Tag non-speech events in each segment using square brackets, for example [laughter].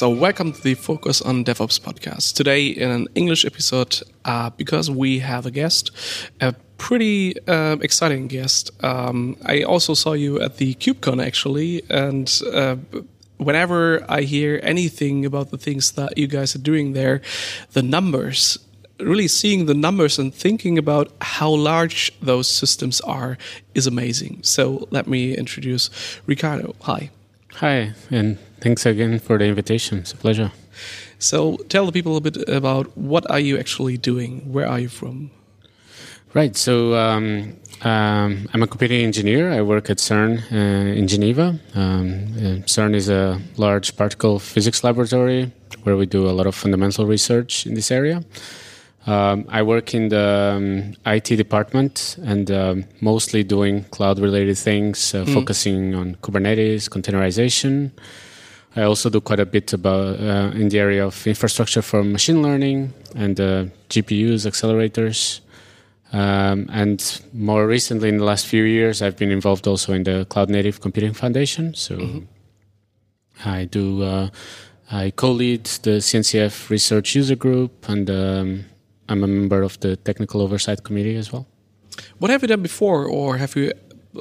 So, welcome to the Focus on DevOps podcast. Today, in an English episode, uh, because we have a guest, a pretty uh, exciting guest. Um, I also saw you at the KubeCon actually, and uh, whenever I hear anything about the things that you guys are doing there, the numbers really seeing the numbers and thinking about how large those systems are is amazing. So let me introduce Ricardo. Hi. Hi, and thanks again for the invitation. It's a pleasure. So tell the people a bit about what are you actually doing? Where are you from? Right. So um, um, I'm a computing engineer. I work at CERN uh, in Geneva. Um, uh, CERN is a large particle physics laboratory where we do a lot of fundamental research in this area. Um, I work in the um, IT department and um, mostly doing cloud related things, uh, mm. focusing on Kubernetes, containerization. I also do quite a bit about uh, in the area of infrastructure for machine learning and uh, GPUs, accelerators. Um, and more recently, in the last few years, I've been involved also in the Cloud Native Computing Foundation. So mm-hmm. I do, uh, I co lead the CNCF research user group and um, I'm a member of the technical oversight committee as well. What have you done before, or have you?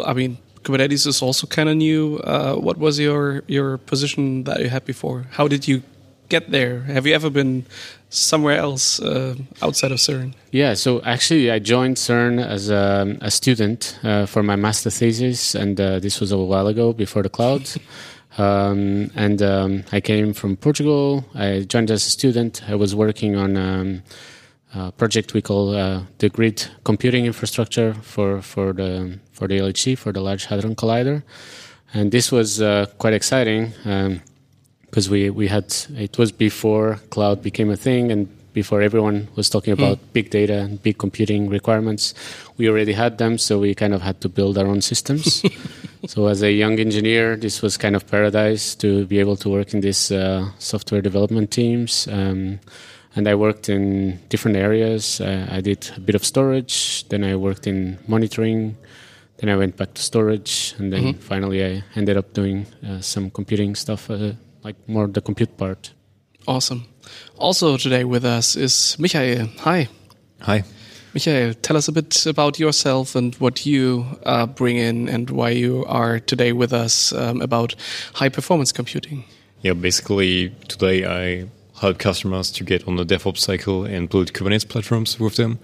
I mean, Kubernetes is also kind of new. Uh, what was your your position that you had before? How did you get there? Have you ever been somewhere else uh, outside of CERN? Yeah, so actually, I joined CERN as a, a student uh, for my master thesis, and uh, this was a while ago before the cloud. [laughs] um, and um, I came from Portugal. I joined as a student. I was working on. Um, uh, project we call uh, the grid computing infrastructure for, for the for the LHC for the Large Hadron Collider, and this was uh, quite exciting because um, we we had it was before cloud became a thing and before everyone was talking about mm. big data and big computing requirements. We already had them, so we kind of had to build our own systems. [laughs] so, as a young engineer, this was kind of paradise to be able to work in these uh, software development teams. Um, and I worked in different areas. Uh, I did a bit of storage, then I worked in monitoring, then I went back to storage, and then mm-hmm. finally I ended up doing uh, some computing stuff, uh, like more the compute part. Awesome. Also today with us is Michael. Hi. Hi. Michael, tell us a bit about yourself and what you uh, bring in and why you are today with us um, about high performance computing. Yeah, basically today I help customers to get on the DevOps cycle and build Kubernetes platforms with them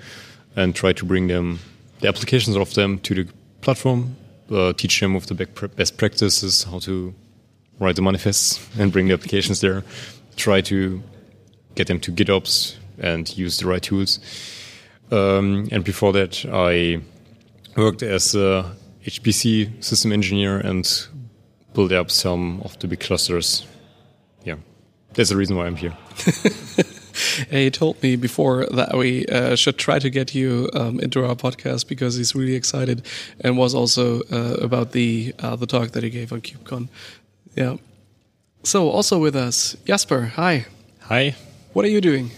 and try to bring them the applications of them to the platform, uh, teach them with the best practices, how to write the manifests and bring the applications there, try to get them to GitOps and use the right tools. Um, and before that, I worked as a HPC system engineer and built up some of the big clusters there's a reason why I'm here. [laughs] he told me before that we uh, should try to get you um, into our podcast because he's really excited and was also uh, about the uh, the talk that he gave on KubeCon. Yeah. So also with us, Jasper. Hi. Hi. What are you doing?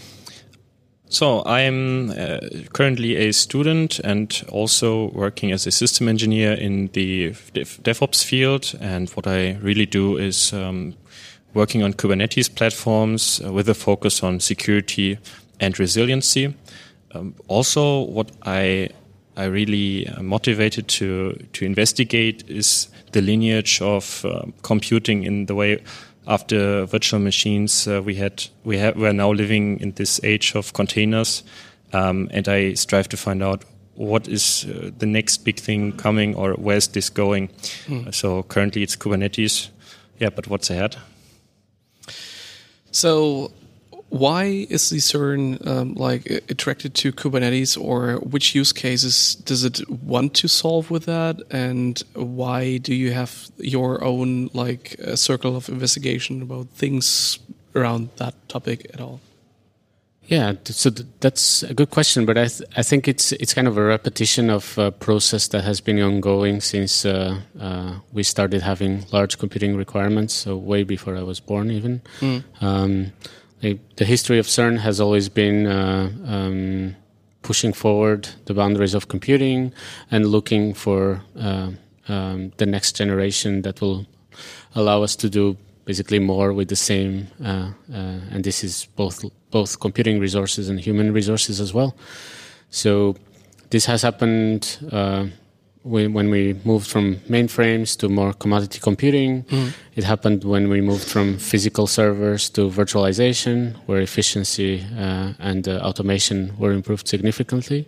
So I'm uh, currently a student and also working as a system engineer in the DevOps field. And what I really do is um, working on Kubernetes platforms uh, with a focus on security and resiliency. Um, also, what I I really uh, motivated to to investigate is the lineage of uh, computing in the way after virtual machines uh, we had we have we're now living in this age of containers, um, and I strive to find out what is uh, the next big thing coming or where's this going. Mm. so currently it's Kubernetes, yeah, but what's ahead? So, why is the CERN um, like attracted to Kubernetes, or which use cases does it want to solve with that, and why do you have your own like circle of investigation about things around that topic at all? Yeah, so that's a good question, but I th I think it's it's kind of a repetition of a process that has been ongoing since uh, uh, we started having large computing requirements, so way before I was born, even. Mm. Um, the, the, history of CERN has always been uh, um, pushing forward the boundaries of computing and looking for uh, um, the next generation that will allow us to do basically more with the same, uh, uh, and this is both both computing resources and human resources as well. So this has happened uh, when we moved from mainframes to more commodity computing. Mm. It happened when we moved from physical servers to virtualization, where efficiency uh, and uh, automation were improved significantly.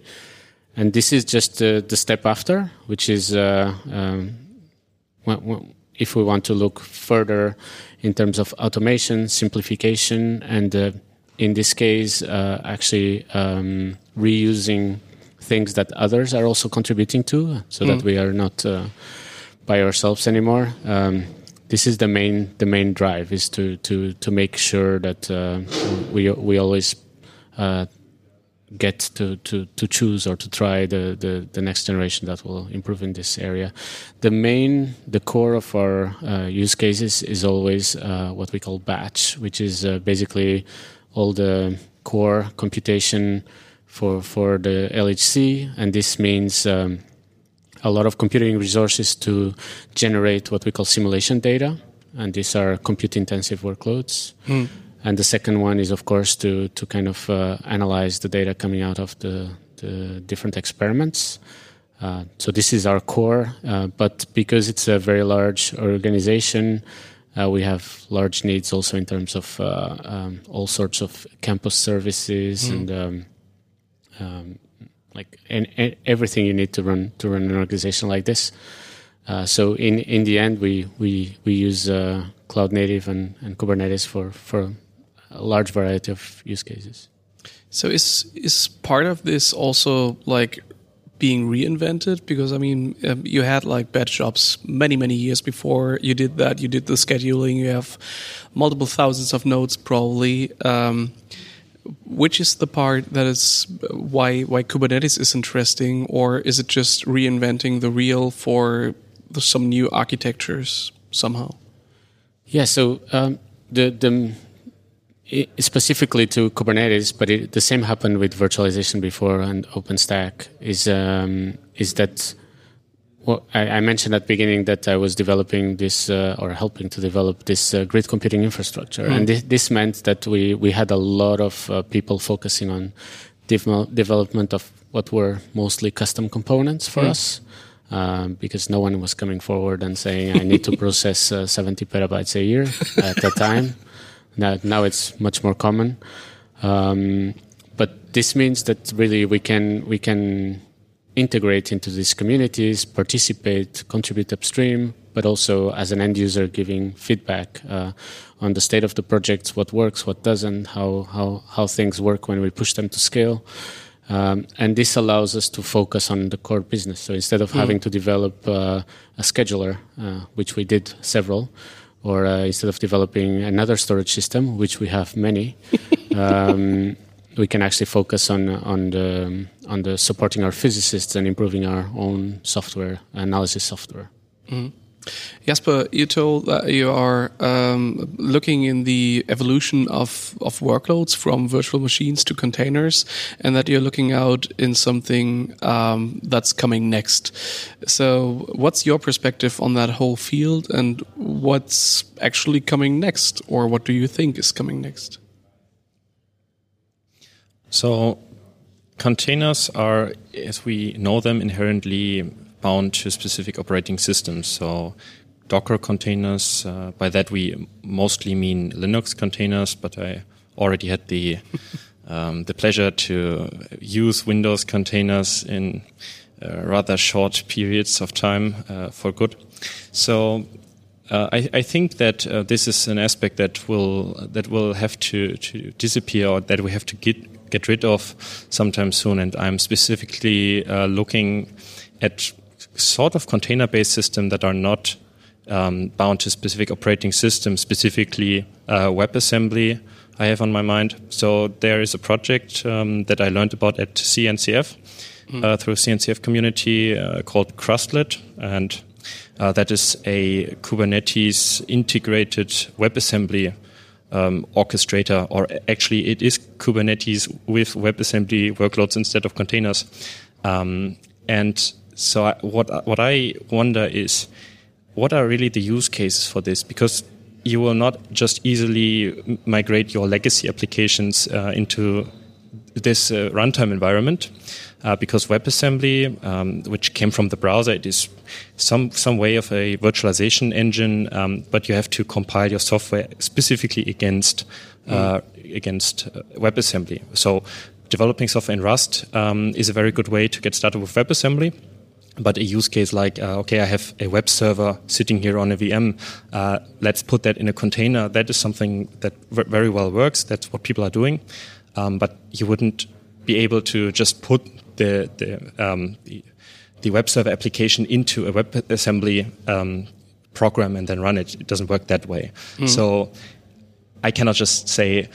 And this is just uh, the step after, which is uh, um, if we want to look further in terms of automation, simplification, and uh, in this case, uh, actually um, reusing things that others are also contributing to, so mm. that we are not uh, by ourselves anymore. Um, this is the main the main drive is to to to make sure that uh, we we always uh, get to, to, to choose or to try the, the, the, next generation that will improve in this area. The main, the core of our uh, use cases is always uh, what we call batch, which is uh, basically all the core computation for, for the LHC. And this means um, a lot of computing resources to generate what we call simulation data. And these are compute intensive workloads. Mm and the second one is, of course, to to kind of uh, analyze the data coming out of the, the different experiments. Uh, so this is our core, uh, but because it's a very large organization, uh, we have large needs also in terms of uh, um, all sorts of campus services mm. and um, um, like and, and everything you need to run to run an organization like this. Uh, so in in the end, we we we use cloud native and, and Kubernetes for for a large variety of use cases. So is is part of this also like being reinvented? Because I mean, um, you had like batch jobs many many years before you did that. You did the scheduling. You have multiple thousands of nodes probably. Um, which is the part that is why why Kubernetes is interesting, or is it just reinventing the wheel for the, some new architectures somehow? Yeah. So um, the the specifically to Kubernetes, but it, the same happened with virtualization before and OpenStack. Is um, is that well, I, I, mentioned at the beginning that I was developing this uh, or helping to develop this uh, grid computing infrastructure, mm. and this, this, meant that we we had a lot of uh, people focusing on dev- development of what were mostly custom components for mm. us. Um, because no one was coming forward and saying I need to [laughs] process uh, 70 petabytes a year at that time. Now, now it's much more common. Um, but this means that really we can we can integrate into these communities, participate, contribute upstream, but also as an end user giving feedback uh, on the state of the projects, what works, what doesn't, how how how things work when we push them to scale. Um, and this allows us to focus on the core business. So instead of mm. having to develop uh, a scheduler, uh, which we did several, or uh, instead of developing another storage system, which we have many, [laughs] um, we can actually focus on on the on the supporting our physicists and improving our own software analysis software. Mm. Jasper, you told that you are um, looking in the evolution of, of workloads from virtual machines to containers, and that you're looking out in something um, that's coming next. So, what's your perspective on that whole field, and what's actually coming next, or what do you think is coming next? So, containers are, as we know them, inherently bound to specific operating systems. So Docker containers, uh, by that we mostly mean Linux containers, but I already had the [laughs] um, the pleasure to use Windows containers in uh, rather short periods of time uh, for good. So uh, I, I, think that uh, this is an aspect that will that will have to, to disappear or that we have to get get rid of sometime soon. And I'm specifically uh, looking at sort of container-based systems that are not um, bound to specific operating systems, specifically uh, WebAssembly. I have on my mind. So there is a project um, that I learned about at CNCF mm. uh, through CNCF community uh, called Krustlet, and uh, that is a Kubernetes integrated WebAssembly um, orchestrator, or actually it is Kubernetes with WebAssembly workloads instead of containers. Um, and so I, what what I wonder is what are really the use cases for this? Because you will not just easily migrate your legacy applications uh, into this uh, runtime environment uh, because WebAssembly, um, which came from the browser, it is some some way of a virtualization engine, um, but you have to compile your software specifically against uh, mm. against uh, WebAssembly. So developing software in Rust um, is a very good way to get started with WebAssembly. But a use case like, uh, okay, I have a web server sitting here on a VM. Uh, let's put that in a container. That is something that very well works. That's what people are doing. Um, but you wouldn't be able to just put the the, um, the, the web server application into a WebAssembly um, program and then run it. It doesn't work that way. Mm. So I cannot just say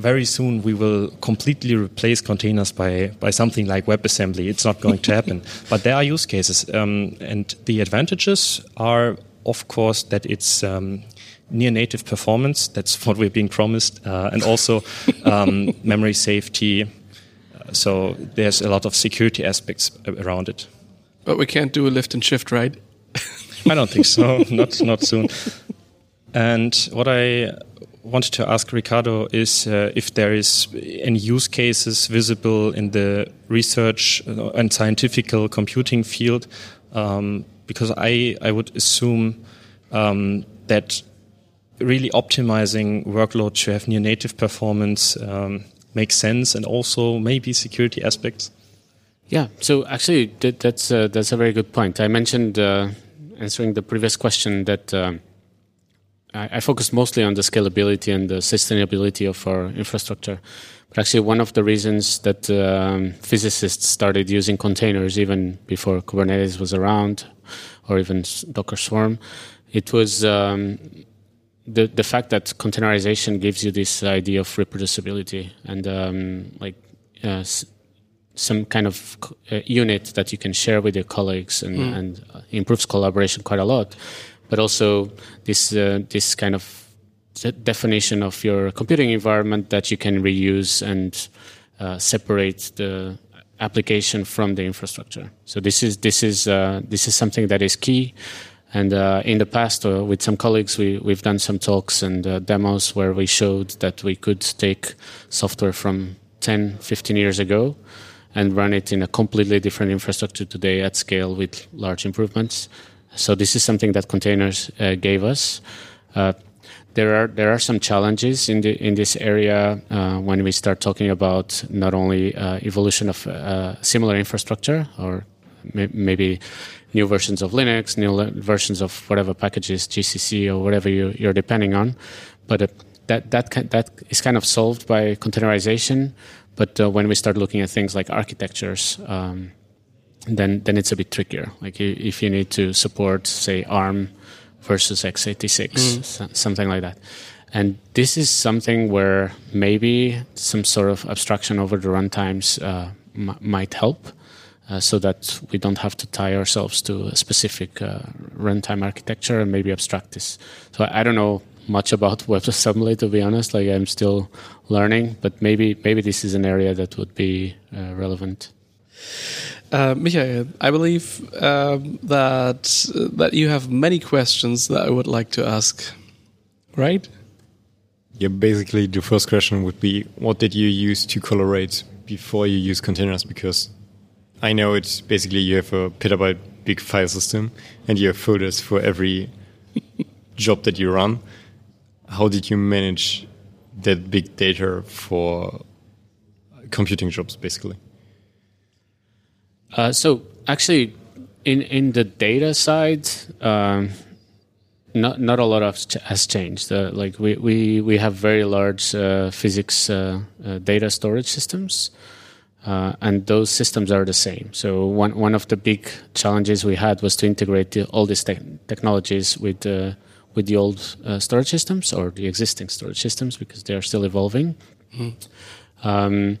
very soon we will completely replace containers by, by something like WebAssembly. It's not going to happen. [laughs] but there are use cases. Um, and the advantages are, of course, that it's um, near native performance. That's what we're being promised. Uh, and also um, [laughs] memory safety. So there's a lot of security aspects around it. But we can't do a lift and shift, right? I don't think so. [laughs] not not soon. And what I wanted to ask Ricardo is uh, if there is any use cases visible in the research uh, and scientific computing field, um, because I I would assume um, that really optimizing workload to have near native performance um, makes sense, and also maybe security aspects. Yeah, so actually that, that's uh, that's a very good point. I mentioned uh, answering the previous question that. I, I focus mostly on the scalability and the sustainability of our infrastructure. But actually, one of the reasons that um, physicists started using containers even before Kubernetes was around, or even Docker Swarm, it was um, the the fact that containerization gives you this idea of reproducibility and um, like uh, some kind of uh, unit that you can share with your colleagues and, mm. and uh, improves collaboration quite a lot but also this uh, this kind of definition of your computing environment that you can reuse and uh, separate the application from the infrastructure. So this is this is uh, this is something that is key. And uh, in the past, uh, with some colleagues, we we've done some talks and uh, demos where we showed that we could take software from 10, 15 years ago and run it in a completely different infrastructure today at scale with large improvements. So this is something that containers uh, gave us. Uh, there are there are some challenges in the in this area uh, when we start talking about not only uh, evolution of uh, similar infrastructure or may maybe new versions of Linux, new versions of whatever packages GCC or whatever you, are depending on, but uh, that that that is kind of solved by containerization. But when we start looking at things like architectures. Um, then then it's a bit trickier. Like if you need to support, say, ARM versus x86, mm. something like that. And this is something where maybe some sort of abstraction over the runtimes uh, m- might help, uh, so that we don't have to tie ourselves to a specific uh, runtime architecture and maybe abstract this. So I, I don't know much about [laughs] WebAssembly to be honest. Like I'm still learning, but maybe maybe this is an area that would be uh, relevant. Uh, Michael, I believe um, that that you have many questions that I would like to ask, right? Yeah, basically the first question would be, what did you use to colorate before you use containers? Because I know it's basically you have a petabyte big file system and you have folders for every [laughs] job that you run. How did you manage that big data for computing jobs, basically? Uh, so actually, in in the data side, um, not not a lot of ch- has changed. Uh, like we, we we have very large uh, physics uh, uh, data storage systems, uh, and those systems are the same. So one one of the big challenges we had was to integrate the, all these te- technologies with with the old storage systems or the existing storage systems because they are still evolving. Mm. Um,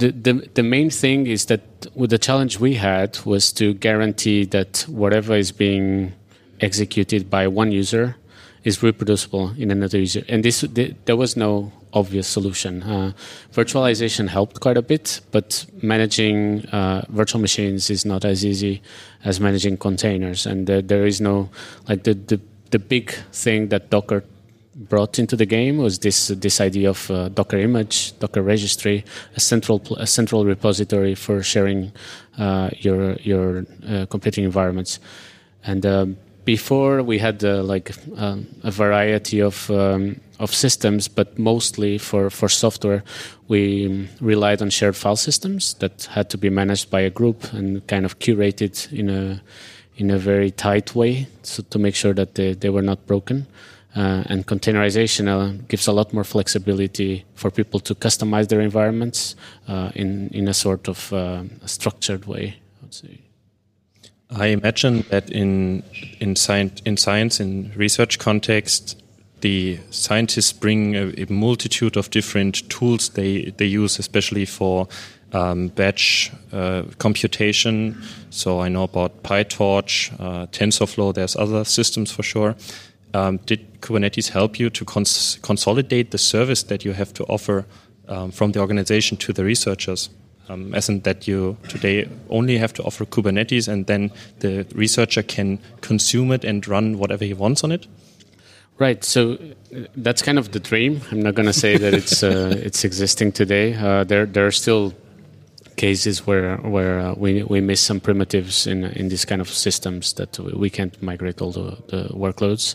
the, the, the main thing is that the challenge we had was to guarantee that whatever is being executed by one user is reproducible in another user. And this the, there was no obvious solution. Uh, virtualization helped quite a bit, but managing uh, virtual machines is not as easy as managing containers. And there is no like the, the the big thing that Docker brought into the game was this this idea of uh, Docker image, Docker registry, a central a central repository for sharing uh, your your uh, computing environments. And um, before we had uh, like um, a variety of um, of systems, but mostly for for software, we relied on shared file systems that had to be managed by a group and kind of curated in a in a very tight way, so to make sure that they, they were not broken. Uh, and containerization uh, gives a lot more flexibility for people to customize their environments uh, in in a sort of uh, structured way. I would say. I imagine that in in science in science in research context, the scientists bring a, a multitude of different tools they they use, especially for um, batch uh, computation. So I know about PyTorch, uh, TensorFlow. There's other systems for sure. Um, did Kubernetes help you to cons consolidate the service that you have to offer um, from the organization to the researchers? Um, as in that you today only have to offer Kubernetes and then the researcher can consume it and run whatever he wants on it? Right. So uh, that's kind of the dream. I'm not going to say that it's uh, [laughs] it's existing today. Uh, there there are still cases where where uh, we we miss some primitives in in these kind of systems that we can't migrate all the, the workloads.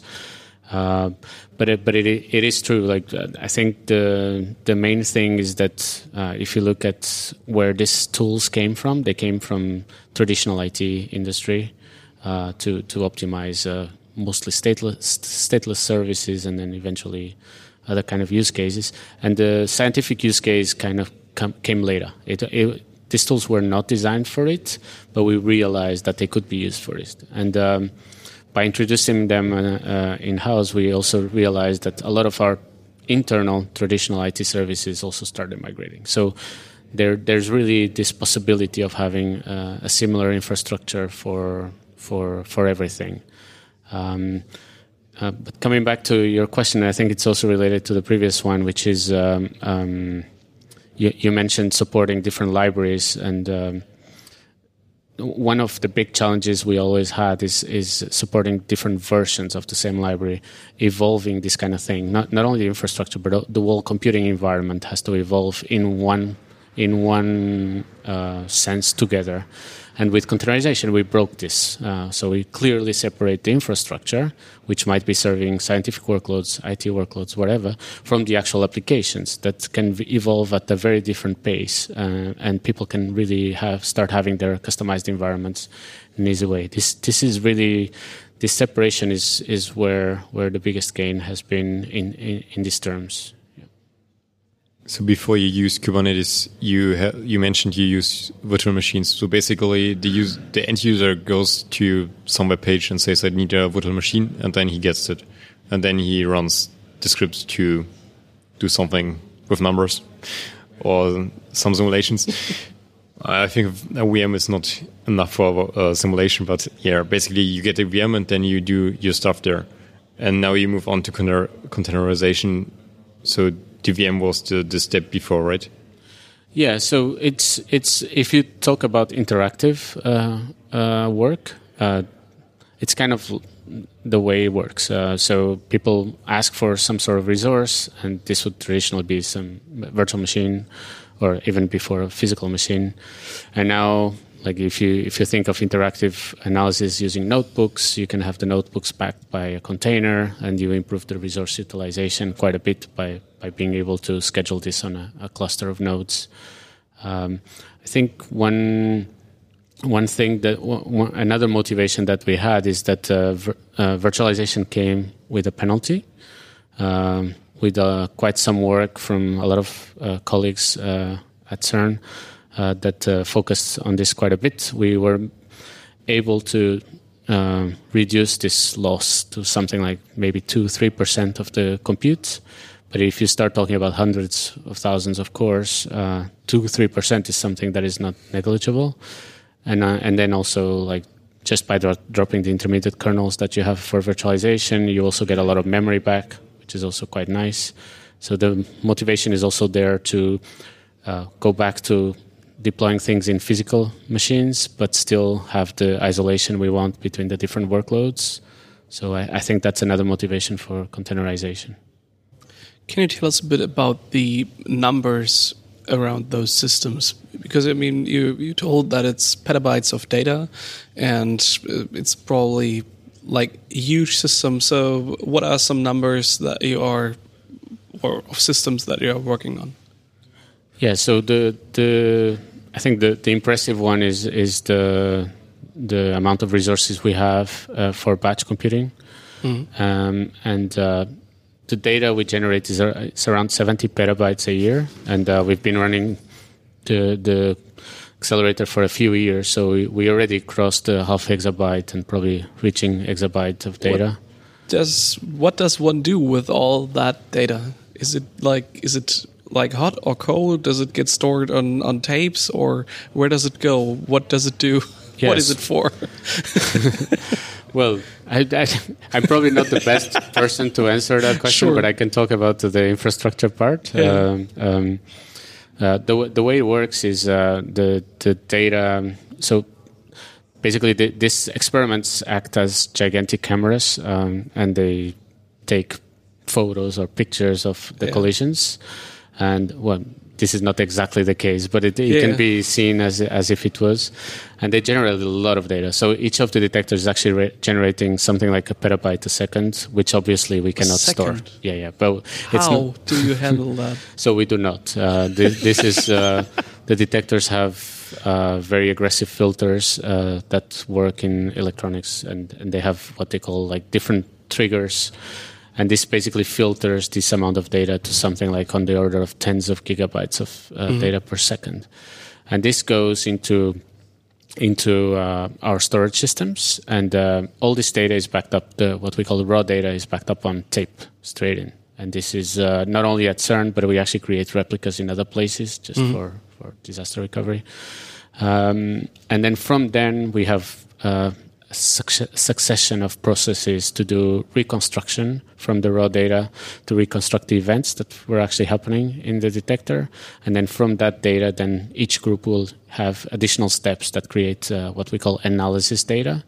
Uh, but it, but it it is true. Like I think the the main thing is that uh, if you look at where these tools came from, they came from traditional IT industry uh, to to optimize uh, mostly stateless stateless services, and then eventually other kind of use cases. And the scientific use case kind of came later. It, it these tools were not designed for it, but we realized that they could be used for it. And um, by introducing them uh, uh, in house, we also realized that a lot of our internal traditional IT services also started migrating. So there, there's really this possibility of having uh, a similar infrastructure for for for everything. Um, uh, but coming back to your question, I think it's also related to the previous one, which is um, um, you, you, mentioned supporting different libraries, and um, one of the big challenges we always had is is supporting different versions of the same library, evolving this kind of thing. Not not only the infrastructure, but the whole computing environment has to evolve in one in one uh, sense together. And with containerization, we broke this. Uh, so we clearly separate the infrastructure, which might be serving scientific workloads, IT workloads, whatever, from the actual applications that can evolve at a very different pace. Uh, and people can really have start having their customized environments in an easy way. This this is really this separation is is where where the biggest gain has been in in, in these terms. So before you use Kubernetes, you you mentioned you use virtual machines. So basically, the use the end user goes to some web page and says, "I need a virtual machine," and then he gets it, and then he runs the scripts to do something with numbers or some simulations. [laughs] I think a VM is not enough for a uh, simulation, but yeah, basically you get a VM and then you do your stuff there, and now you move on to container containerization. So DVM was the, the step before, right? Yeah, so it's it's if you talk about interactive uh, uh, work, uh, it's kind of the way it works. Uh, so people ask for some sort of resource, and this would traditionally be some virtual machine, or even before a physical machine. And now like if you if you think of interactive analysis using notebooks, you can have the notebooks backed by a container, and you improve the resource utilization quite a bit by by being able to schedule this on a, a cluster of nodes. Um, I think one one thing that one, another motivation that we had is that uh, vir, uh, virtualization came with a penalty. Um, with uh, quite some work from a lot of uh, colleagues uh, at CERN, that uh, focused on this quite a bit. We were able to uh, reduce this loss to something like maybe two, three percent of the compute. But if you start talking about hundreds of thousands of cores, uh, two, three percent is something that is not negligible. And uh, and then also like just by dro- dropping the intermediate kernels that you have for virtualization, you also get a lot of memory back, which is also quite nice. So the motivation is also there to uh, go back to deploying things in physical machines, but still have the isolation we want between the different workloads. So I, I think that's another motivation for containerization. Can you tell us a bit about the numbers around those systems? Because I mean, you you told that it's petabytes of data, and uh, it's probably like a huge system. So, what are some numbers that you are, or of systems that you are working on? Yeah. So the the I think the the impressive one is is the the amount of resources we have uh, for batch computing, mm-hmm. um, and uh, the data we generate is, uh, around 70 petabytes a year, and uh, we've been running the the accelerator for a few years, so we, we already crossed the half exabyte and probably reaching exabyte of data. What does what does one do with all that data? Is it like is it like hot or cold? Does it get stored on, on tapes or where does it go? What does it do? Yes. [laughs] What is it for? [laughs] well, I, am probably not the best person to answer that question, sure. but I can talk about the infrastructure part. Yeah. Um, um, uh, the the way it works is uh, the the data. So basically, the, these experiments act as gigantic cameras, um, and they take photos or pictures of the yeah. collisions. And well, this is not exactly the case, but it, it yeah. can be seen as as if it was. And they generate a lot of data. So each of the detectors is actually re- generating something like a petabyte a second, which obviously we cannot store. Yeah, yeah. But how not, do you [laughs] handle that? so we do not. Uh, this, this, is uh, the detectors have. Uh, very aggressive filters uh, that work in electronics, and, and they have what they call like different triggers and this basically filters this amount of data to something like on the order of tens of gigabytes of uh, mm-hmm. data per second and this goes into into uh, our storage systems and uh, all this data is backed up the what we call the raw data is backed up on tape straight in and this is uh, not only at cern but we actually create replicas in other places just mm-hmm. for for disaster recovery um, and then from then we have uh, succession of processes to do reconstruction from the raw data to reconstruct the events that were actually happening in the detector. And then from that data, then each group will have additional steps that create uh, what we call analysis data.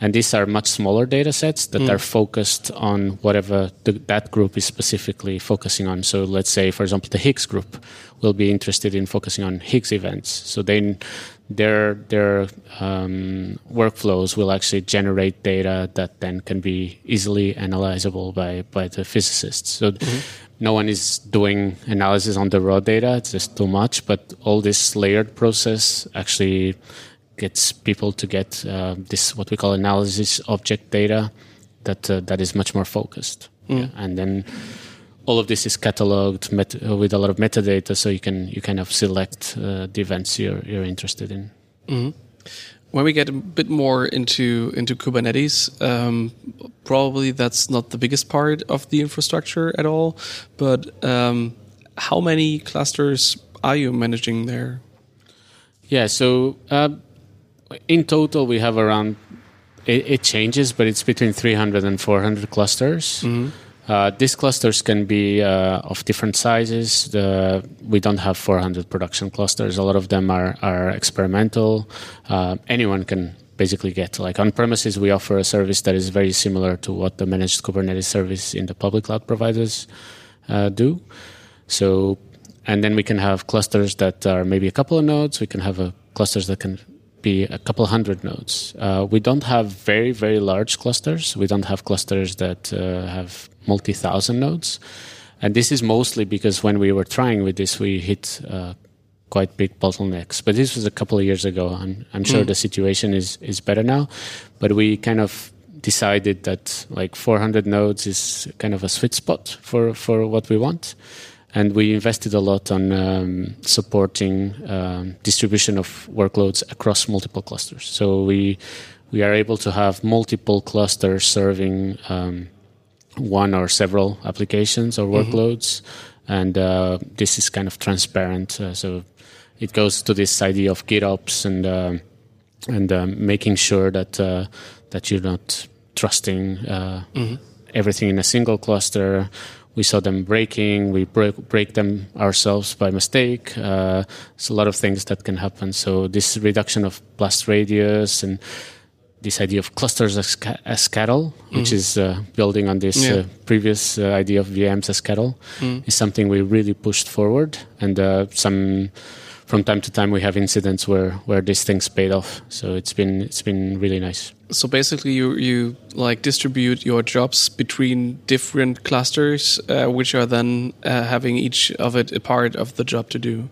And these are much smaller data sets that mm. are focused on whatever the, that group is specifically focusing on. So let's say, for example, the Higgs group will be interested in focusing on Higgs events. So then their their um, workflows will actually generate data that then can be easily analyzable by by the physicists. So mm-hmm. no one is doing analysis on the raw data; it's just too much. But all this layered process actually gets people to get uh, this what we call analysis object data that uh, that is much more focused, mm. yeah. and then all of this is cataloged met- uh, with a lot of metadata, so you can you kind of select uh, the events you're you're interested in. Mm-hmm. When we get a bit more into into Kubernetes, um, probably that's not the biggest part of the infrastructure at all. But um, how many clusters are you managing there? Yeah, so uh, in total we have around. It, it, changes, but it's between 300 and 400 clusters. Mm-hmm. Uh, these clusters can be uh, of different sizes. The, we don't have 400 production clusters. A lot of them are, are experimental. Uh, anyone can basically get. Like on premises, we offer a service that is very similar to what the managed Kubernetes service in the public cloud providers uh, do. So, and then we can have clusters that are maybe a couple of nodes. We can have a, clusters that can be a couple hundred nodes. Uh, we don't have very, very large clusters. We don't have clusters that uh, have multi thousand nodes. And this is mostly because when we were trying with this, we hit uh, quite big bottlenecks. But this was a couple of years ago. I'm, I'm sure mm. the situation is, is better now. But we kind of decided that like 400 nodes is kind of a sweet spot for, for what we want. And we invested a lot on um, supporting um, distribution of workloads across multiple clusters. So we we are able to have multiple clusters serving um, one or several applications or mm-hmm. workloads, mm-hmm. and uh, this is kind of transparent. Uh, so it goes to this idea of GitOps and uh, and um, making sure that uh, that you're not trusting uh, mm-hmm. everything in a single cluster. We saw them breaking. We break, break them ourselves by mistake. Uh, it's a lot of things that can happen. So this reduction of blast radius and this idea of clusters as, as cattle, which is uh, building on this Yeah. uh, previous uh, idea of VMs as cattle, is something we really pushed forward. And uh, some from time to time we have incidents where where these things paid off. So it's been it's been really nice. So basically, you you like distribute your jobs between different clusters, uh, which are then uh, having each of it a part of the job to do,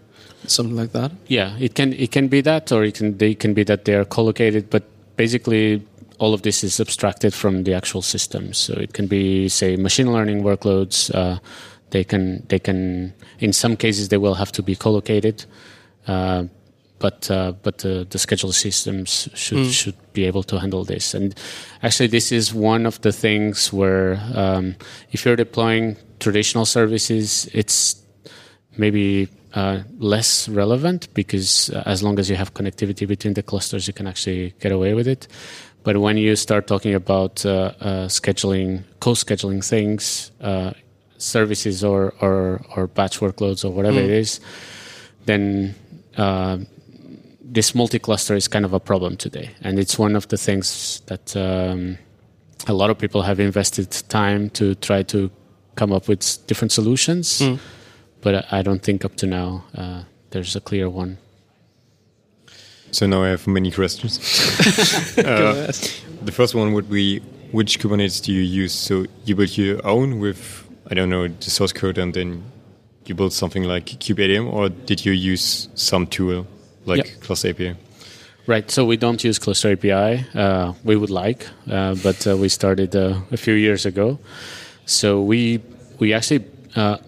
something like that. Yeah, it can it can be that, or it can they can be that they are collocated, but basically all of this is abstracted from the actual systems. So it can be say machine learning workloads. Uh, they can they can in some cases they will have to be collocated, uh, but uh, but uh, the schedule systems should should be able to handle this. And actually, this is one of the things where um, if you're deploying traditional services, it's maybe uh, less relevant because uh, as long as you have connectivity between the clusters, you can actually get away with it. But when you start talking about uh, uh, scheduling, co-scheduling things, uh, services or, or or batch workloads or whatever it is, then uh, this multi-cluster is kind of a problem today, and it's one of the things that um, a lot of people have invested time to try to come up with different solutions but I- I don't think up to now uh, there's a clear one. So now I have many questions. [laughs] Uh, the first one would be which Kubernetes do you use? So you build your own with I don't know the source code, and then you build something like kubeadm, or did you use some tool like Yep. Cluster API? Right. So we don't use Cluster API. Uh, we would like, uh, but uh, we started uh, a few years ago. So we we actually uh,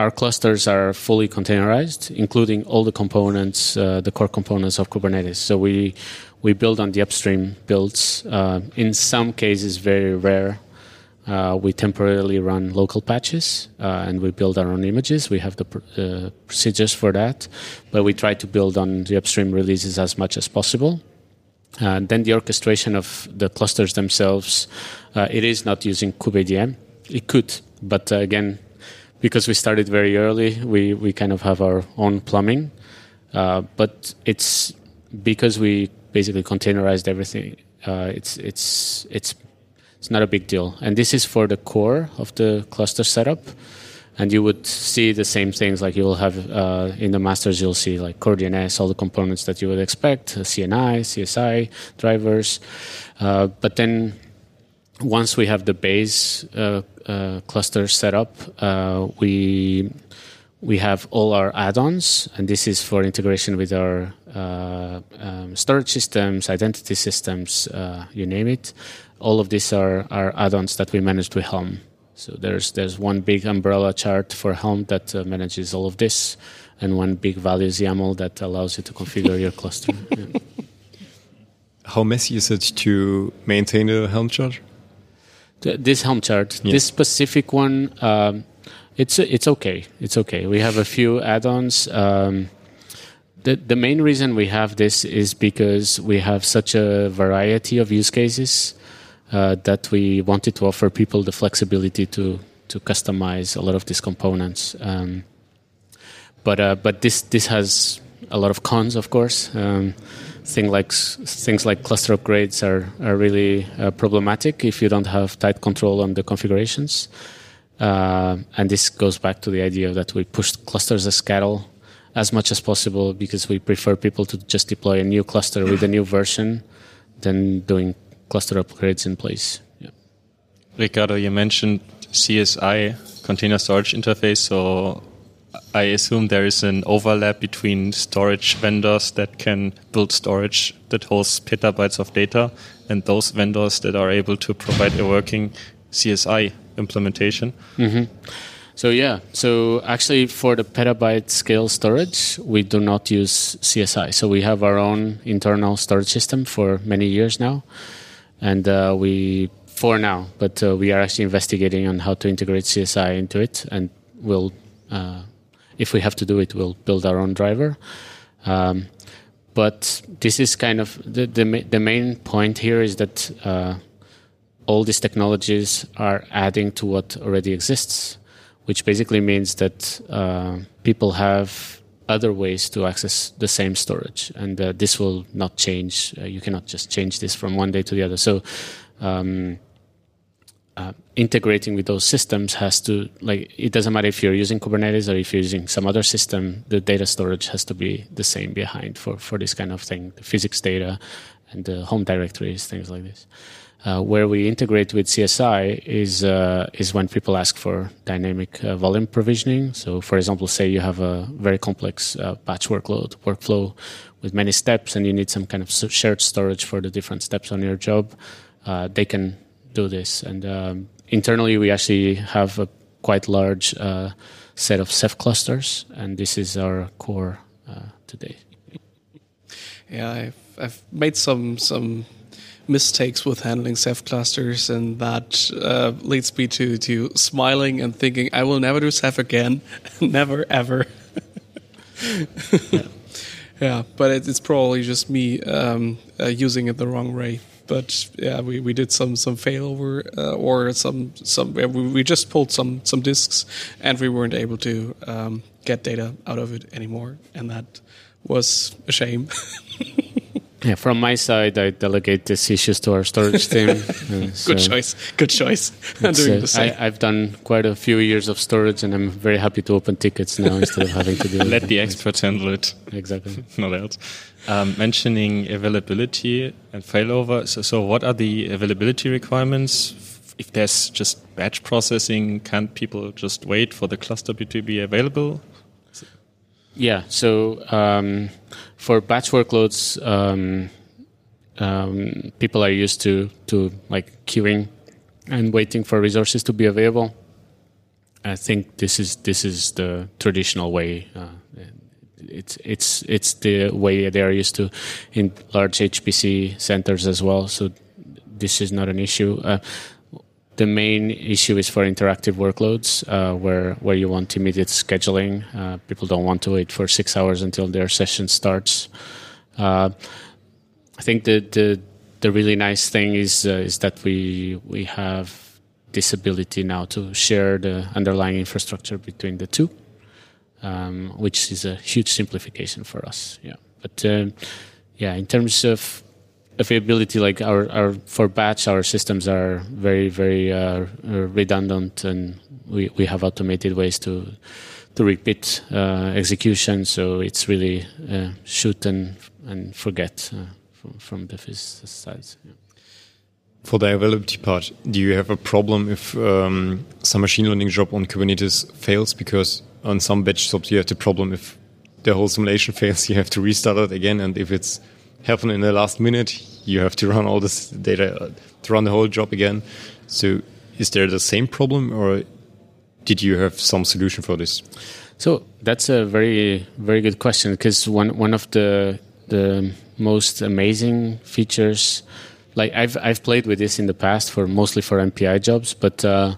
our clusters are fully containerized, including all the components, uh, the core components of Kubernetes. So we we build on the upstream builds. Uh, in some cases, very rare. Uh, we temporarily run local patches uh, and we build our own images. We have the pr- uh, procedures for that, but we try to build on the upstream releases as much as possible. And then the orchestration of the clusters themselves, uh, it is not using kubeadm. It could, but uh, again, because we started very early, we, we kind of have our own plumbing. Uh, but it's because we basically containerized everything. It's it's it's it's not a big deal, and this is for the core of the cluster setup. And you would see the same things like you will have uh, in the masters. You'll see like core DNS, all the components that you would expect, uh, CNI, CSI, drivers. Uh, but then once we have the base uh, uh, cluster set up, uh, we we have all our add-ons, and this is for integration with our uh, um, storage systems, identity systems, uh, you name it. All of these are, are add-ons that we manage with Helm. So there's there's one big umbrella chart for Helm that uh, manages all of this, and one big values YAML that allows you to configure your cluster. [laughs] Yeah. How messy is it to maintain a Helm chart? This Helm chart, Yeah. this specific one, um, it's it's okay. It's okay. We have a few add-ons. Um, the the main reason we have this is because we have such a variety of use cases uh, that we wanted to offer people the flexibility to to customize a lot of these components. Um, but uh, but this this has a lot of cons, of course. Um, thing like things like cluster upgrades are are really uh, problematic if you don't have tight control on the configurations. Uh, and this goes back to the idea that we push clusters as cattle as much as possible because we prefer people to just deploy a new cluster with a new version than doing cluster upgrades in place. Yeah. Ricardo, you mentioned CSI, Container Storage Interface, so I assume there is an overlap between storage vendors that can build storage that holds petabytes of data and those vendors that are able to provide a working CSI implementation. Mm-hmm. So yeah, so actually for the petabyte scale storage, we do not use CSI. So we have our own internal storage system for many years now, and uh, we for now, but uh, we are actually investigating on how to integrate CSI into it, and we'll, uh, if we have to do it, we'll build our own driver. Um, but this is kind of the the, the main point here is that uh, all these technologies are adding to what already exists, which basically means that uh, people have other ways to access the same storage, and uh, this will not change. Uh, you cannot just change this from one day to the other. So. Um, uh, integrating with those systems has to like it doesn't matter if you're using kubernetes or if you're using some other system the data storage has to be the same behind for for this kind of thing the physics data and the home directories things like this uh, where we integrate with CSI is uh, is when people ask for dynamic uh, volume provisioning. So, for example, say you have a very complex uh, batch workload workflow with many steps, and you need some kind of shared storage for the different steps on your job. Uh, they can do this, and um, internally we actually have a quite large uh, set of Ceph clusters, and this is our core today. Yeah, I've, I've made some some mistakes with handling Ceph clusters, and that uh, leads me to to smiling and thinking, I will never do Ceph again, [laughs] never ever. yeah. [laughs] yeah. but it, it's probably just me um, uh, using it the wrong way. But yeah, we, we did some some failover uh, or some some we, just pulled some some disks, and we weren't able to um, get data out of it anymore, and that was a shame. [laughs] Yeah, from my side, I delegate these issues to our storage team. [laughs] Uh, so Good choice. Good choice. [laughs] I'm doing uh, the same. I, have done quite a few years of storage, and I'm very happy to open tickets now instead of having to do. Let the experts handle it. Exactly. [laughs] Not else. Um, mentioning availability and failover. So, so, what are the availability requirements? If there's just batch processing, can't people just wait for the cluster to be available? Yeah. So um, for batch workloads, um, um, people are used to to like queuing and waiting for resources to be available. I think this is this is the traditional way. Uh, it's it's it's the way they are used to in large HPC centers as well. So this is not an issue. Uh, the main issue is for interactive workloads, uh, where where you want immediate scheduling. Uh, people don't want to wait for six hours until their session starts. Uh, I think the, the the really nice thing is uh, is that we we have this ability now to share the underlying infrastructure between the two, um, which is a huge simplification for us. Yeah, but uh, yeah, in terms of availability like our, our for batch our systems are very very uh, redundant and we, we have automated ways to to repeat uh, execution so it's really uh, shoot and and forget uh, from, from the side yeah. For the availability part, do you have a problem if um, some machine learning job on Kubernetes fails? Because on some batch jobs you have the problem if the whole simulation [laughs] fails, you have to restart it again, and if it's happen in the last minute, you have to run all this data uh, to run the whole job again. So, is there the same problem, or did you have some solution for this? So that's a very very good question because one one of the the most amazing features, like I've I've played with this in the past for mostly for MPI jobs, but. Uh,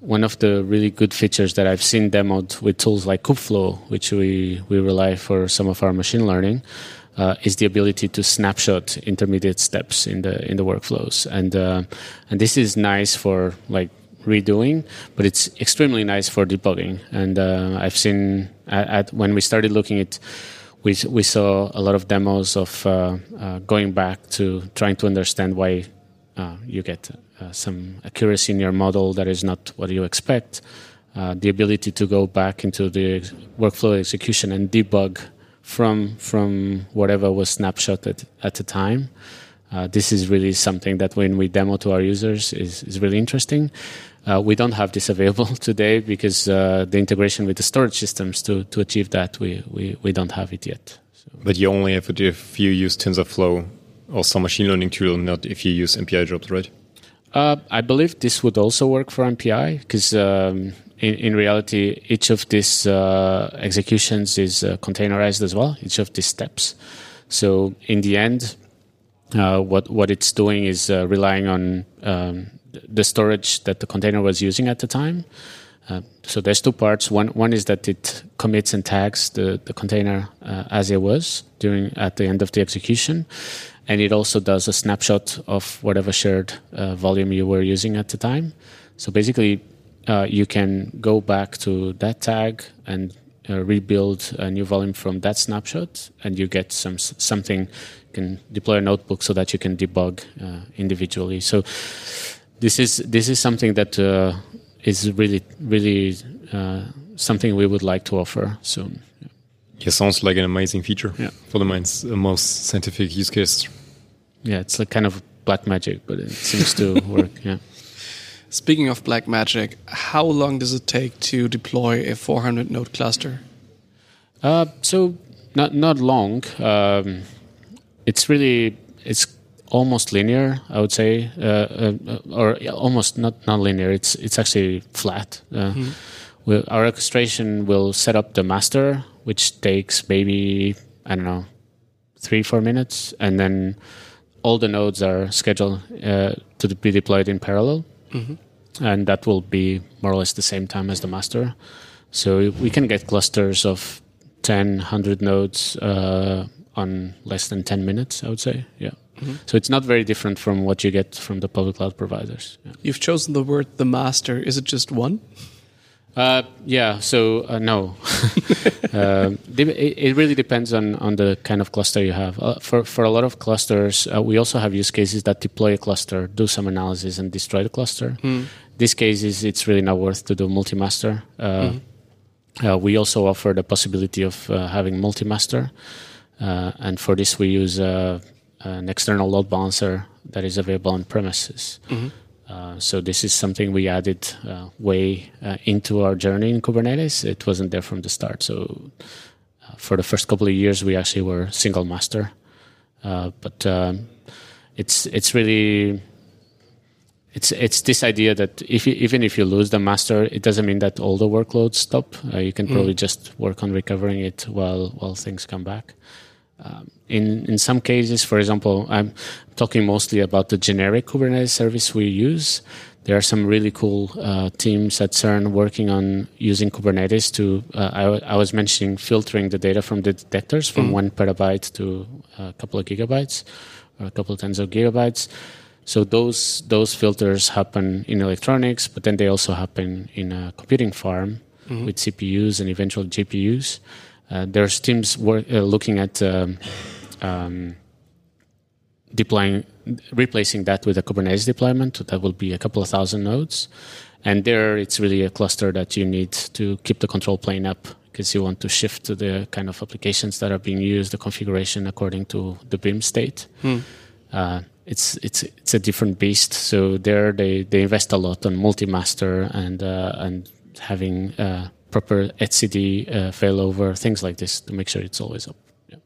one of the really good features that I've seen demoed with tools like Kubeflow, which we, we rely for some of our machine learning, uh, is the ability to snapshot intermediate steps in the in the workflows, and uh, and this is nice for like redoing, but it's extremely nice for debugging. And uh, I've seen at, at, when we started looking at. We, we saw a lot of demos of uh, uh, going back to trying to understand why uh, you get some accuracy in your model that is not what you expect. the ability to go back into the workflow execution and debug from from whatever was snapshotted at the time. Uh, this is really something that when we demo to our users is, is really interesting. Uh, we don't have this [laughs] available today because uh, the integration with the storage systems to, to achieve that, we, we, we don't have it yet. So. But you only have it if you use TensorFlow or some machine learning tool, not if you use MPI jobs, right? Uh, I believe this would also work for MPI because um, in, in reality, each of these uh, executions is uh, containerized as well, each of these steps. So in the end, uh, what what it's doing is uh, relying on um, the storage that the container was using at the time. Uh, so there's two parts. One one is that it commits and tags the, the container uh, as it was during at the end of the execution, and it also does a snapshot of whatever shared volume you were using at the time. So basically, uh, you can go back to that tag and uh, rebuild a new volume from that snapshot, and you get some something. You can deploy a notebook so that you can debug uh, individually. So this is this is something that uh, is really really uh, something we would like to offer soon. Yeah, sounds like an amazing feature Yeah. for the minds, uh, most scientific use case. Yeah, it's like kind of black magic, but it seems to [laughs] work. Yeah. Speaking of black magic, how long does it take to deploy a 400 node cluster? Uh, so not not long. Um, it's really it's almost linear. I would say, uh, uh, or almost not not linear. It's it's actually flat. Uh, we'll, our orchestration will set up the master, which takes maybe I don't know three four minutes, and then all the nodes are scheduled uh, to be deployed in parallel, and that will be more or less the same time as the master. So we can get clusters of 10, 100 nodes uh, on less than 10 minutes, I would say. Yeah. So it's not very different from what you get from the public cloud providers. Yeah. You've chosen the word the master. Is it just one? Uh, yeah. So uh, no, [laughs] de- it, it really depends on, on the kind of cluster you have. Uh, for for a lot of clusters, uh, we also have use cases that deploy a cluster, do some analysis, and destroy the cluster. These cases, it's really not worth to do multi-master. Uh, uh, we also offer the possibility of uh, having multi-master, uh, and for this we use uh, an external load balancer that is available on premises. Uh, so this is something we added uh, way uh, into our journey in Kubernetes. It wasn't there from the start. So uh, for the first couple of years, we actually were single master, uh, but um, it's it's really it's it's this idea that if you, even if you lose the master, it doesn't mean that all the workloads stop. Uh, you can probably just work on recovering it while while things come back. Um, in in some cases, for example, I'm talking mostly about the generic Kubernetes service we use. There are some really cool uh, teams at CERN working on using Kubernetes to. Uh, I, I was mentioning filtering the data from the detectors from one petabyte to a couple of gigabytes, or a couple of tens of gigabytes. So those those filters happen in electronics, but then they also happen in a computing farm with CPUs and eventual GPUs. Uh, there's teams work, uh, looking at um, um, deploying, replacing that with a Kubernetes deployment. That will be a couple of thousand nodes, and there it's really a cluster that you need to keep the control plane up because you want to shift to the kind of applications that are being used, the configuration according to the beam state. Uh, it's it's it's a different beast. So there they, they invest a lot on multi-master and uh, and having uh, proper etcd uh, failover things like this to make sure it's always up. Yeah.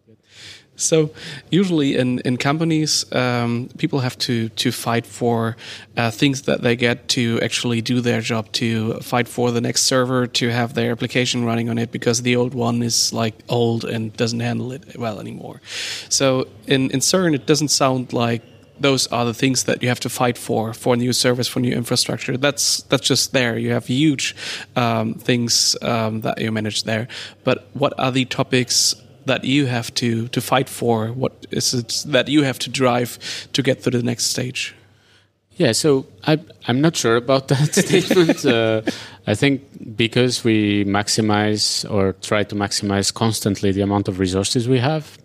So usually in in companies, um, people have to to fight for uh, things that they get to actually do their job, to fight for the next server, to have their application running on it because the old one is like old and doesn't handle it well anymore. So in in CERN, it doesn't sound like those are the things that you have to fight for for new service for new infrastructure. That's that's just there. You have huge um, things um, that you manage there. But what are the topics that you have to to fight for? What is it that you have to drive to get to the next stage? Yeah, so I, I'm not sure about that [laughs] statement. Uh, I think because we maximize or try to maximize constantly the amount of resources we have,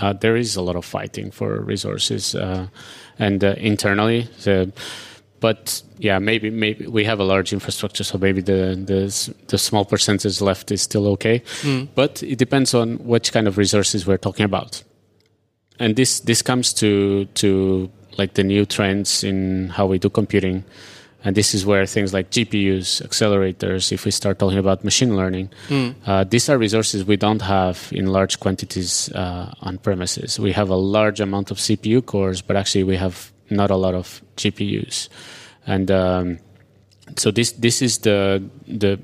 uh, there is a lot of fighting for resources uh, and uh, internally. So, but yeah, maybe maybe we have a large infrastructure, so maybe the the, the small percentage left is still okay. But it depends on which kind of resources we're talking about and this this comes to to like the new trends in how we do computing and this is where things like gpus accelerators if we start talking about machine learning uh, these are resources we don't have in large quantities uh, on premises we have a large amount of cpu cores but actually we have not a lot of gpus and um, so this this is the the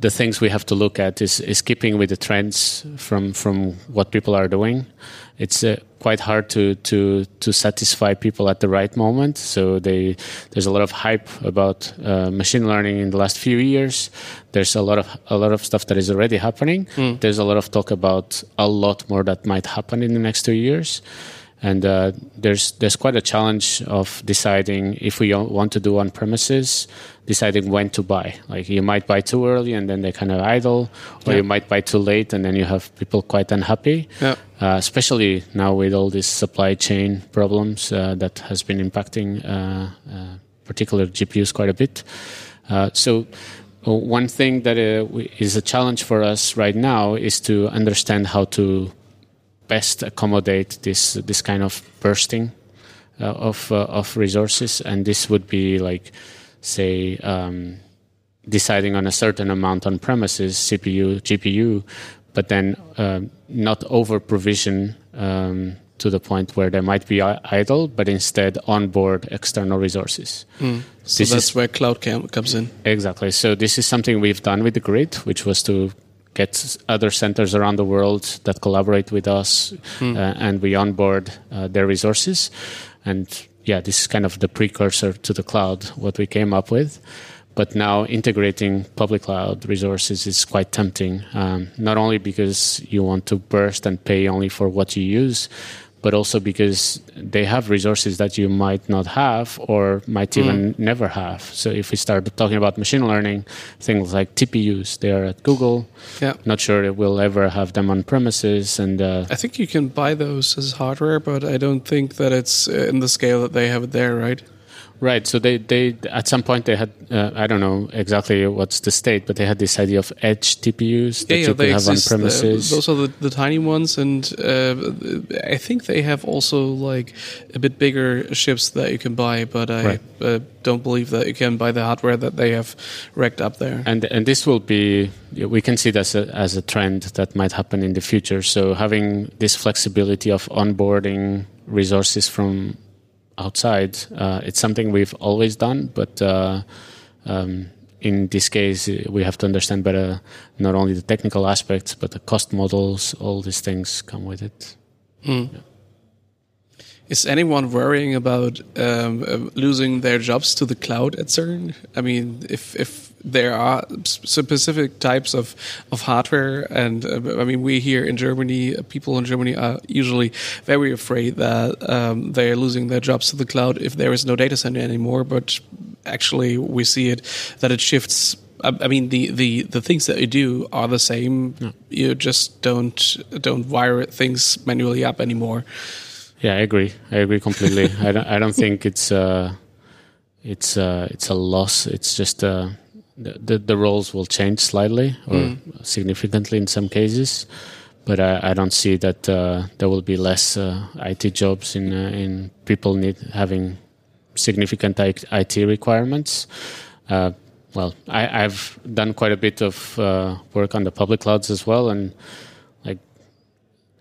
the things we have to look at is, is keeping with the trends from from what people are doing. It's uh, quite hard to to to satisfy people at the right moment. So they there's a lot of hype about uh, machine learning in the last few years. There's a lot of a lot of stuff that is already happening. There's a lot of talk about a lot more that might happen in the next two years. And uh, there's there's quite a challenge of deciding if we want to do on premises, deciding when to buy. Like you might buy too early and then they kind of idle, or Yeah. you might buy too late and then you have people quite unhappy. Yeah. Uh, especially now with all these supply chain problems uh, that has been impacting uh, uh, particular GPUs quite a bit. Uh, so one thing that is a challenge for us right now is to understand how to best accommodate this this kind of bursting uh, of uh, of resources, and this would be like, say, um, deciding on a certain amount on premises, CPU, GPU, but then um, not over provision um, to the point where they might be idle, but instead onboard external resources. So This that's is- where cloud cam comes in. Exactly. So this is something we've done with the grid, which was to get other centers around the world that collaborate with us, uh, and we onboard uh, their resources. And yeah, this is kind of the precursor to the cloud, what we came up with. But now integrating public cloud resources is quite tempting, um, not only because you want to burst and pay only for what you use, but also because they have resources that you might not have or might even never have. So if we start talking about machine learning, things like TPUs, they are at Google. Yeah. Not sure that we'll ever have them on premises, and uh, I think you can buy those as hardware, but I don't think that it's uh, in the scale that they have it there, right? Right. So they, they at some point they had uh, I don't know exactly what's the state, but they had this idea of edge TPUs that yeah, you they could have on exist. Uh, premises. those are the, the tiny ones, and uh, I think they have also like a bit bigger ships that you can buy. But I Right. uh, don't believe that you can buy the hardware that they have racked up there. and and this will be we can see this as a, as a trend that might happen in the future. So having this flexibility of onboarding resources from outside, uh, it's something we've always done, but. Uh, um, in this case, we have to understand better not only the technical aspects, but the cost models. All these things come with it. Is anyone worrying about um, uh, losing their jobs to the cloud at CERN? I mean, if if there are specific types of of hardware, and uh, I mean, we here in Germany, people in Germany are usually very afraid that um, they are losing their jobs to the cloud if there is no data center anymore. But actually, we see it that it shifts. I I mean, the, the, the things that you do are the same. You just don't don't wire things manually up anymore. Yeah, I agree. I agree completely. [laughs] I don't. I don't think it's uh, it's uh, it's a loss. It's just uh, the, the roles will change slightly or significantly in some cases, but I, I don't see that uh, there will be less uh, IT jobs in uh, in people need having significant IT requirements. Uh, well, I, I've done quite a bit of uh, work on the public clouds as well, and like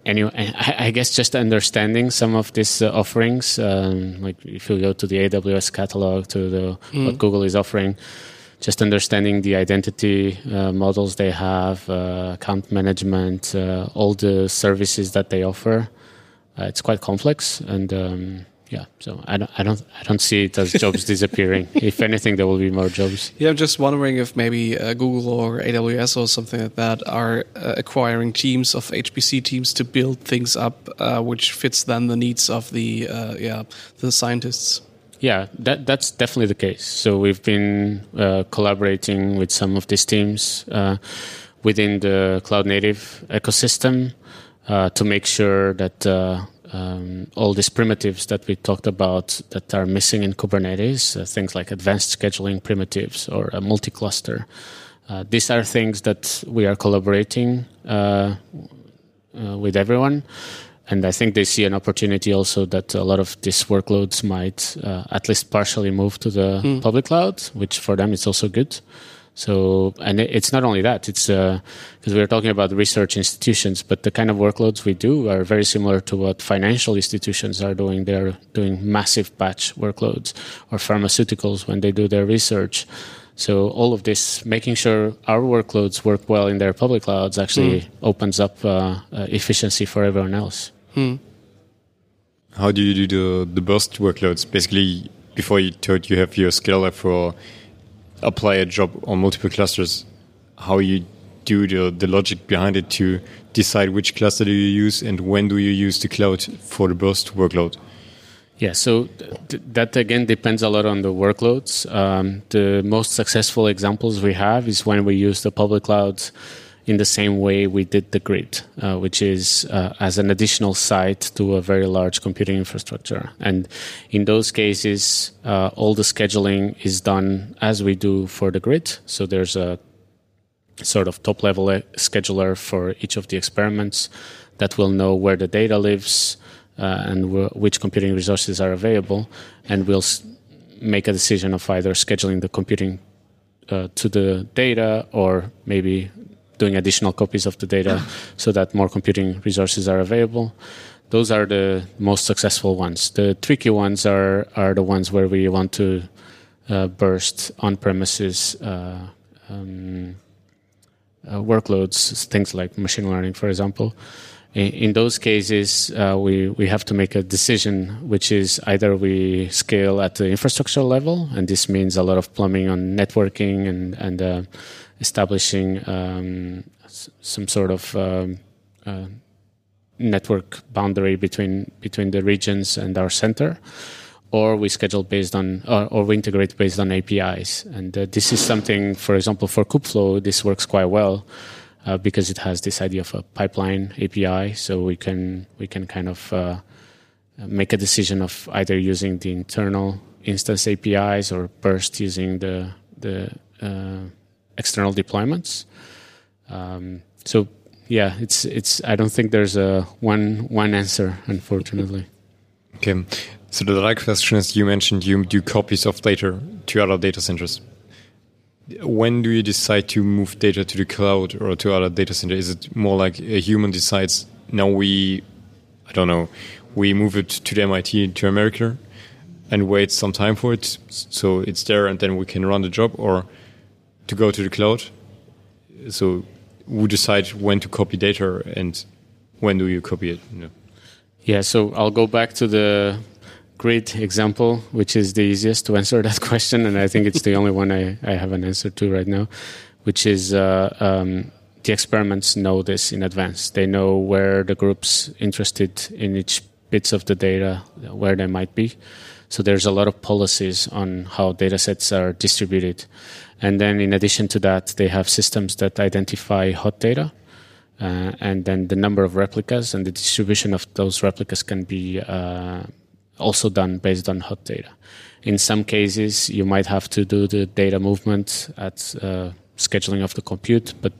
anyway, I, I guess just understanding some of these uh, offerings, um, like if you go to the AWS catalog, to the what Google is offering, just understanding the identity uh, models they have, uh, account management, uh, all the services that they offer, uh, it's quite complex and. Um, yeah, so I don't, I don't, I don't see it as jobs [laughs] disappearing. if anything, there will be more jobs. Yeah, I'm just wondering if maybe uh, Google or AWS or something like that are acquiring teams of HPC teams to build things up, which fits then the needs of the yeah the scientists. Yeah, that that's definitely the case. So we've been uh, collaborating with some of these teams uh, within the cloud native ecosystem uh, to make sure that uh, um, all these primitives that we talked about that are missing in Kubernetes, uh, things like advanced scheduling primitives or a multi-cluster, uh, these are things that we are collaborating with everyone. And I think they see an opportunity also that a lot of these workloads might uh, at least partially move to the public cloud, which for them is also good. So, and it's not only that, it's because we're talking about research institutions, but the kind of workloads we do are very similar to what financial institutions are doing. They're doing massive batch workloads or pharmaceuticals when they do their research. So all of this, making sure our workloads work well in their public clouds, actually opens up uh, uh, efficiency for everyone else. How do you do the, the burst workloads? Basically, before you thought you have your scaler for apply a job on multiple clusters, how you do the, the logic behind it to decide which cluster do you use and when do you use the cloud for the burst workload? Yeah, so th- that again depends a lot on the workloads. Um, the most successful examples we have is when we use the public clouds in the same way we did the grid, uh, which is uh, as an additional site to a very large computing infrastructure. And in those cases, uh, all the scheduling is done as we do for the grid. So there's a sort of top level scheduler for each of the experiments that will know where the data lives uh, and which computing resources are available, and will s- make a decision of either scheduling the computing uh, to the data or maybe doing additional copies of the data so that more computing resources are available. Those are the most successful ones. The tricky ones are are the ones where we want to uh, burst on premises uh, um, uh, workloads, things like machine learning, for example. In, in those cases, uh, we we have to make a decision, which is either we scale at the infrastructure level, and this means a lot of plumbing on networking and and uh, establishing um, some sort of um, uh, network boundary between between the regions and our center, or we schedule based on or, or we integrate based on APIs. And uh, this is something, for example, for Kubeflow, this works quite well. Uh, because it has this idea of a pipeline API, so we can we can kind of uh, make a decision of either using the internal instance APIs or burst using the the uh, external deployments. Um, so yeah, it's it's. I don't think there's a one one answer, unfortunately. Okay. So the other question is, you mentioned you do copies of data to other data centers. When do you decide to move data to the cloud or to other data center? Is it more like a human decides now we, I don't know, we move it to the MIT to America and wait some time for it so it's there and then we can run the job or to go to the cloud. So we decide when to copy data and when do you copy it? No. Yeah, so I'll go back to the grid example, which is the easiest to [laughs] answer that question, and I think it's the only one I, I have an answer to right now, which is uh, um, the experiments know this in advance. They know where the groups interested in each bits of the data, where they might be. So there's a lot of policies on how data sets are distributed. And then in addition to that, they have systems that identify hot data. Uh, and then the number of replicas and the distribution of those replicas can be uh, also done based on hot data. In some cases, you might have to do the data movement at uh, scheduling of the compute, but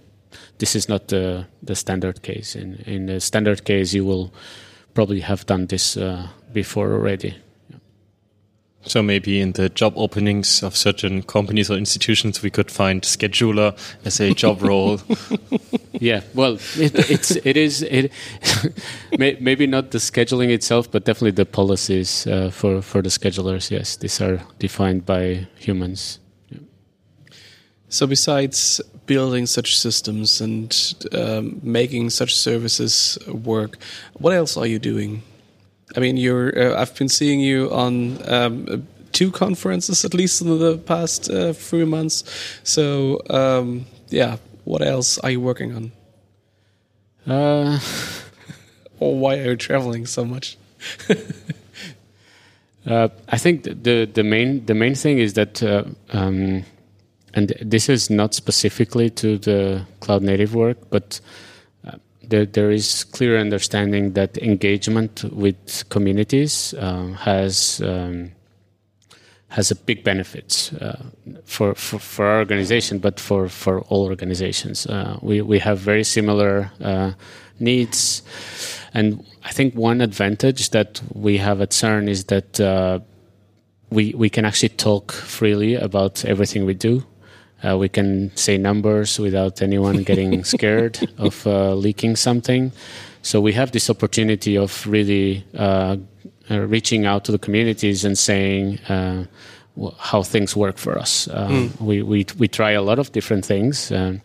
this is not the, the standard case. In, in the standard case, you will probably have done this uh, before already. So maybe in the job openings of certain companies or institutions, we could find scheduler as a job [laughs] role. yeah, well, it, it's it is it [laughs] maybe not the scheduling itself, but definitely the policies uh, for for the schedulers. Yes, these are defined by humans. Yeah. So besides building such systems and um, making such services work, what else are you doing? I mean, you're. Uh, I've been seeing you on um, two conferences at least in the past uh, few months. So, um, yeah, what else are you working on? Uh, [laughs] or why are you traveling so much? [laughs] uh, I think the the main the main thing is that, uh, um, and this is not specifically to the cloud native work, but there, there is clear understanding that engagement with communities uh, has um, has a big benefits uh, for, for, for our organization, but for for all organizations. Uh, we we have very similar uh, needs, and I think one advantage that we have at CERN is that uh, we we can actually talk freely about everything we do. Uh, we can say numbers without anyone [laughs] getting scared of uh, leaking something. So we have this opportunity of really uh, uh reaching out to the communities and saying uh, how things work for us. Um, mm. We we we try a lot of different things. Um,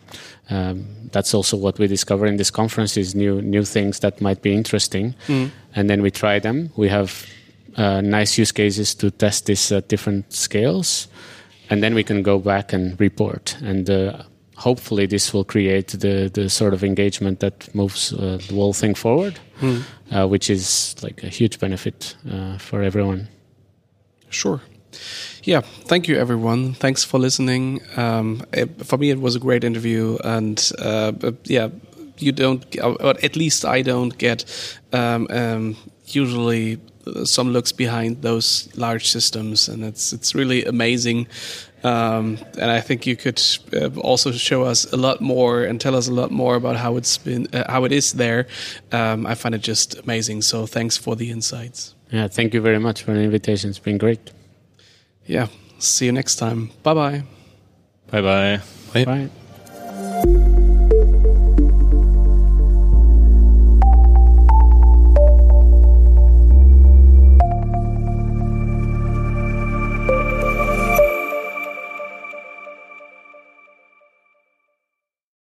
um, that's also what we discover in this conference is new new things that might be interesting, mm. and then we try them. We have uh, nice use cases to test this at different scales and then we can go back and report. And uh, hopefully this will create the the sort of engagement that moves uh, the whole thing forward, uh, which is like a huge benefit uh, for everyone. Sure. Yeah, thank you, everyone. Thanks for listening. Um, it, for me, it was a great interview, and uh, yeah, you don't, or at least I don't get um, um, usually some looks behind those large systems, and it's it's really amazing. Um, and I think you could uh, also show us a lot more and tell us a lot more about how it's been, uh, how it is there. Um, I find it just amazing. So thanks for the insights. Yeah, thank you very much for the invitation. It's been great. Yeah. See you next time. Bye bye. Bye bye. Bye. Bye.